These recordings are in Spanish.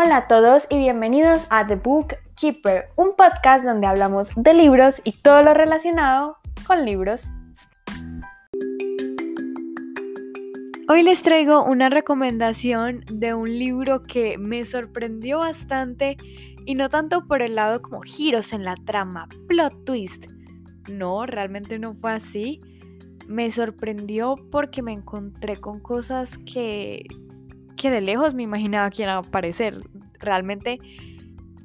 Hola a todos y bienvenidos a The Book Keeper, un podcast donde hablamos de libros y todo lo relacionado con libros. Hoy les traigo una recomendación de un libro que me sorprendió bastante y no tanto por el lado como giros en la trama, plot twist. No, realmente no fue así. Me sorprendió porque me encontré con cosas que que de lejos me imaginaba que iban a aparecer. Realmente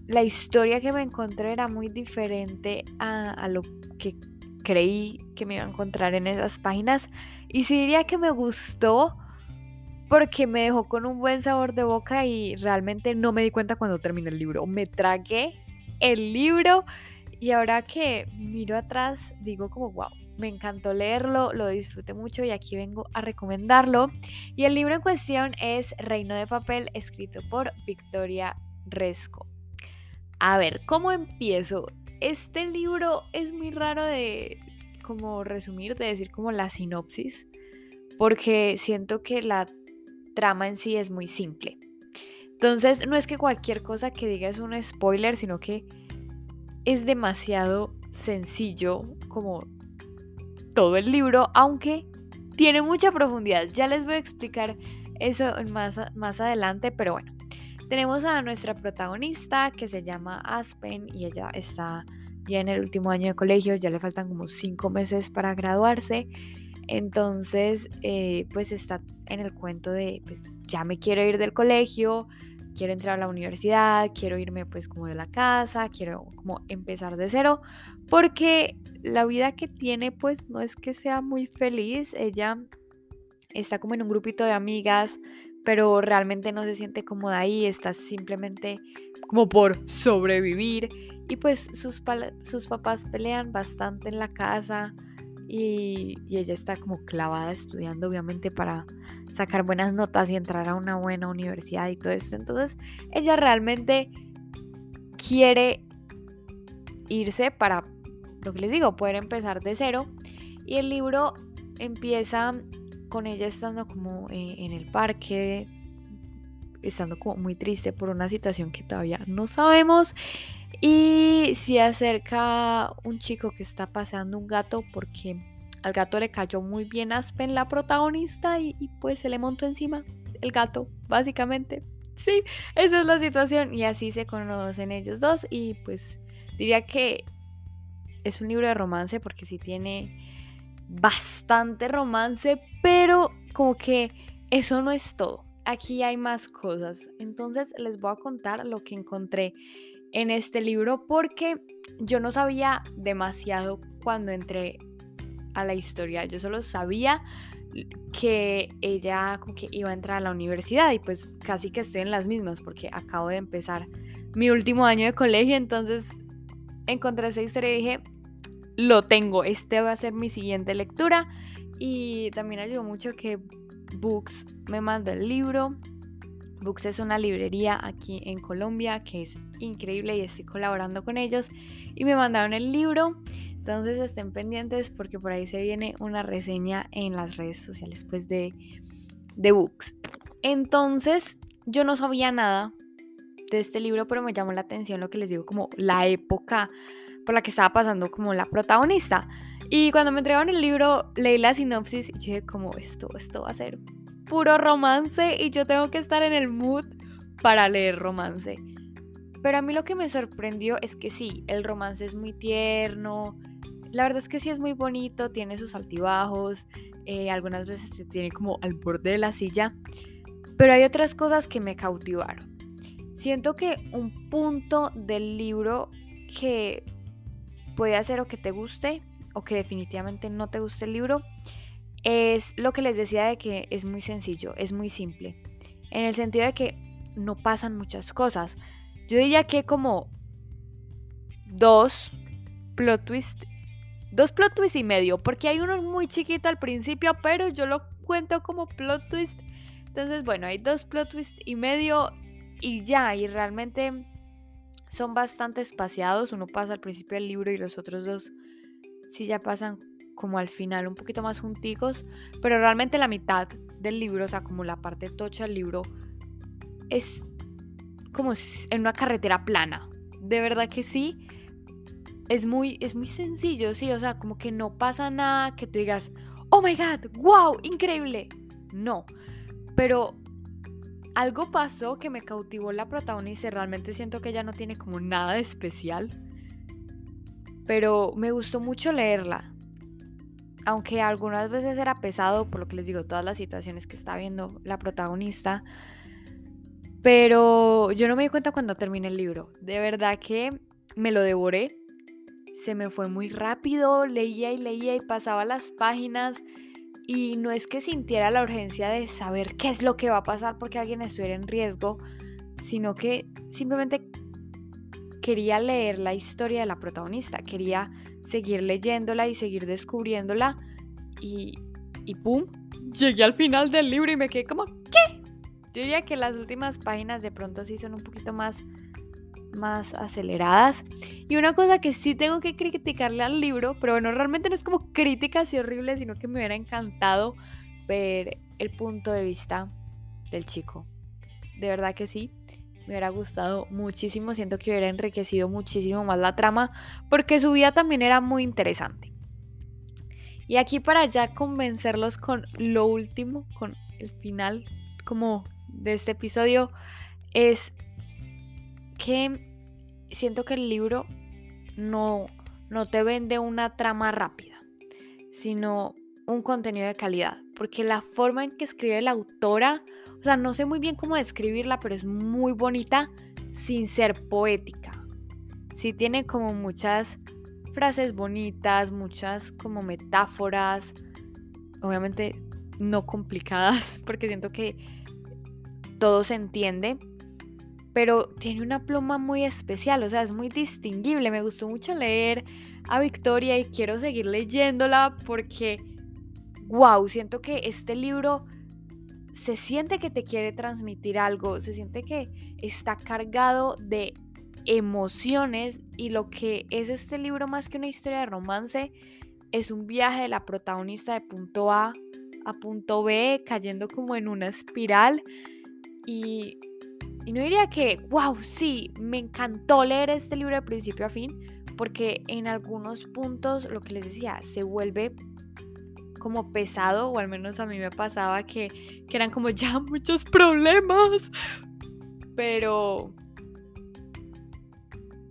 la historia que me encontré era muy diferente a, lo que creí que me iba a encontrar en esas páginas. Y sí diría que me gustó porque me dejó con un buen sabor de boca y realmente no me di cuenta cuando terminé el libro. Me tragué el libro y ahora que miro atrás digo como wow, me encantó leerlo, lo disfruté mucho y aquí vengo a recomendarlo. Y el libro en cuestión es Reino de Papel, escrito por Victoria Resco. A ver, ¿cómo empiezo? Este libro es muy raro de como resumir, de decir como la sinopsis, porque siento que la trama en sí es muy simple. Entonces, no es que cualquier cosa que diga es un spoiler, sino que es demasiado sencillo como todo el libro, aunque tiene mucha profundidad. Ya les voy a explicar eso más, más adelante, pero bueno. Tenemos a nuestra protagonista que se llama Aspen y ella está ya en el último año de colegio, ya le faltan como cinco meses para graduarse. Entonces, eh, pues está en el cuento de, pues ya me quiero ir del colegio, quiero entrar a la universidad, quiero irme pues como de la casa, quiero como empezar de cero, porque la vida que tiene pues no es que sea muy feliz, ella está como en un grupito de amigas, pero realmente no se siente cómoda ahí, está simplemente como por sobrevivir y pues sus, sus papás pelean bastante en la casa y, y ella está como clavada estudiando obviamente para sacar buenas notas y entrar a una buena universidad y todo eso. Entonces, ella realmente quiere irse para, lo que les digo, poder empezar de cero. Y el libro empieza con ella estando como eh, en el parque, estando como muy triste por una situación que todavía no sabemos. Y se acerca un chico que está paseando un gato porque al gato le cayó muy bien Aspen, la protagonista, y, pues se le montó encima el gato, básicamente. Sí, esa es la situación. Y así se conocen ellos dos. Y pues diría que es un libro de romance porque sí tiene bastante romance, pero como que eso no es todo. Aquí hay más cosas. Entonces les voy a contar lo que encontré en este libro porque yo no sabía demasiado cuando entré a la historia. Yo solo sabía que ella como que iba a entrar a la universidad y pues casi que estoy en las mismas porque acabo de empezar mi último año de colegio, entonces encontré esa historia y dije, lo tengo, este va a ser mi siguiente lectura y también ayudó mucho que Books me mandó el libro. Books es una librería aquí en Colombia que es increíble y estoy colaborando con ellos y me mandaron el libro entonces estén pendientes porque por ahí se viene una reseña en las redes sociales pues de, de books. Entonces yo no sabía nada de este libro, pero me llamó la atención lo que les digo como la época por la que estaba pasando como la protagonista. Y cuando me entregaron el libro, leí la sinopsis y dije como esto, esto va a ser puro romance y yo tengo que estar en el mood para leer romance. Pero a mí lo que me sorprendió es que sí, el romance es muy tierno, la verdad es que sí es muy bonito, tiene sus altibajos, eh, algunas veces se tiene como al borde de la silla, pero hay otras cosas que me cautivaron. Siento que un punto del libro que puede hacer o que te guste o que definitivamente no te guste el libro es lo que les decía de que es muy sencillo, es muy simple, en el sentido de que no pasan muchas cosas. Yo diría que como dos plot twists Dos plot twists y medio, porque hay uno muy chiquito al principio, pero yo lo cuento como plot twist. Entonces, bueno, hay dos plot twists y medio y ya, y realmente son bastante espaciados. Uno pasa al principio del libro y los otros dos sí ya pasan como al final, un poquito más junticos, pero realmente la mitad del libro, o sea, como la parte tocha del libro, es como en una carretera plana. De verdad que sí. Es muy, es muy sencillo, sí. O sea, como que no pasa nada que tú digas, oh my god, wow, increíble. No. Pero algo pasó que me cautivó la protagonista y realmente siento que ella no tiene como nada especial. Pero me gustó mucho leerla. Aunque algunas veces era pesado, por lo que les digo, todas las situaciones que está viendo la protagonista. Pero yo no me di cuenta cuando terminé el libro. De verdad que me lo devoré. Se me fue muy rápido, leía y leía y pasaba las páginas y no es que sintiera la urgencia de saber qué es lo que va a pasar porque alguien estuviera en riesgo, sino que simplemente quería leer la historia de la protagonista, quería seguir leyéndola y seguir descubriéndola y, y ¡pum! Llegué al final del libro y me quedé como, ¿qué? Yo diría que las últimas páginas de pronto sí son un poquito más más aceleradas. Y una cosa que sí tengo que criticarle al libro, pero bueno, realmente no es como crítica así horrible, sino que me hubiera encantado ver el punto de vista del chico. De verdad que sí. Me hubiera gustado muchísimo, siento que hubiera enriquecido muchísimo más la trama, porque su vida también era muy interesante. Y aquí para ya convencerlos con lo último, con el final como de este episodio, es que siento que el libro no, no te vende una trama rápida, sino un contenido de calidad. Porque la forma en que escribe la autora, o sea, no sé muy bien cómo describirla, pero es muy bonita sin ser poética. Sí tiene como muchas frases bonitas, muchas como metáforas, obviamente no complicadas, porque siento que todo se entiende, pero tiene una pluma muy especial, o sea, es muy distinguible. Me gustó mucho leer a Victoria y quiero seguir leyéndola porque, wow, siento que este libro se siente que te quiere transmitir algo, se siente que está cargado de emociones y lo que es este libro más que una historia de romance es un viaje de la protagonista de punto A a punto B cayendo como en una espiral y y no diría que, wow, sí, me encantó leer este libro de principio a fin, porque en algunos puntos, lo que les decía, se vuelve como pesado, o al menos a mí me pasaba que, que eran como ya muchos problemas. Pero...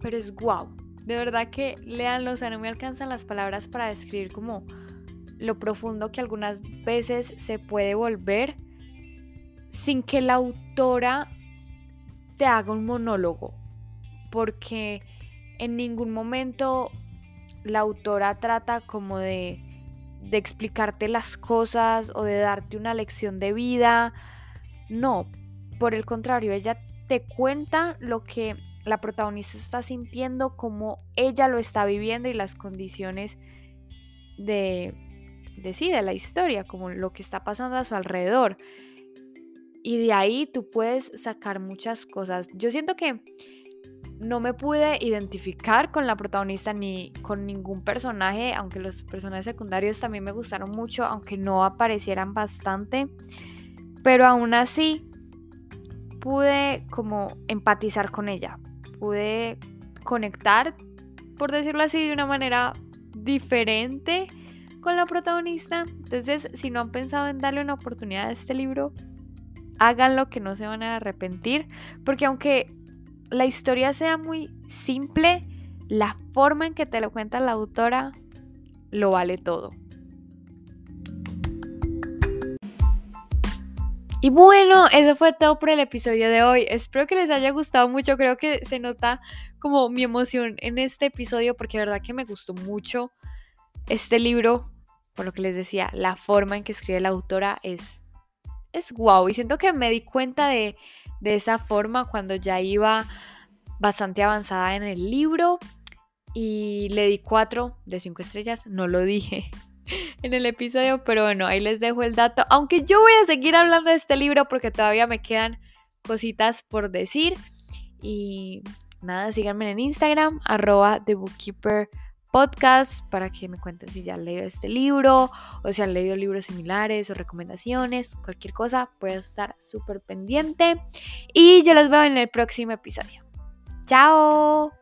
Pero es wow. De verdad que leanlo, o sea, no me alcanzan las palabras para describir como lo profundo que algunas veces se puede volver sin que la autora te haga un monólogo, porque en ningún momento la autora trata como de, explicarte las cosas o de darte una lección de vida. No, por el contrario, ella te cuenta lo que la protagonista está sintiendo, como ella lo está viviendo y las condiciones de, de sí, de la historia, como lo que está pasando a su alrededor. Y de ahí tú puedes sacar muchas cosas. Yo siento que no me pude identificar con la protagonista ni con ningún personaje, aunque los personajes secundarios también me gustaron mucho, aunque no aparecieran bastante. Pero aún así pude como empatizar con ella. Pude conectar, por decirlo así, de una manera diferente con la protagonista. Entonces, si no han pensado en darle una oportunidad a este libro, háganlo que no se van a arrepentir, porque aunque la historia sea muy simple, la forma en que te lo cuenta la autora lo vale todo. Y bueno, eso fue todo por el episodio de hoy. Espero que les haya gustado mucho. Creo que se nota como mi emoción en este episodio porque de verdad que me gustó mucho este libro. Por lo que les decía, la forma en que escribe la autora es es guau. Y siento que me di cuenta de, esa forma cuando ya iba bastante avanzada en el libro y le di 4 de 5 estrellas. No lo dije en el episodio, pero bueno, ahí les dejo el dato. Aunque yo voy a seguir hablando de este libro porque todavía me quedan cositas por decir. Y nada, síganme en Instagram, arroba podcast para que me cuenten si ya han leído este libro o si han leído libros similares o recomendaciones, cualquier cosa, puede estar súper pendiente. Y yo los veo en el próximo episodio. ¡Chao!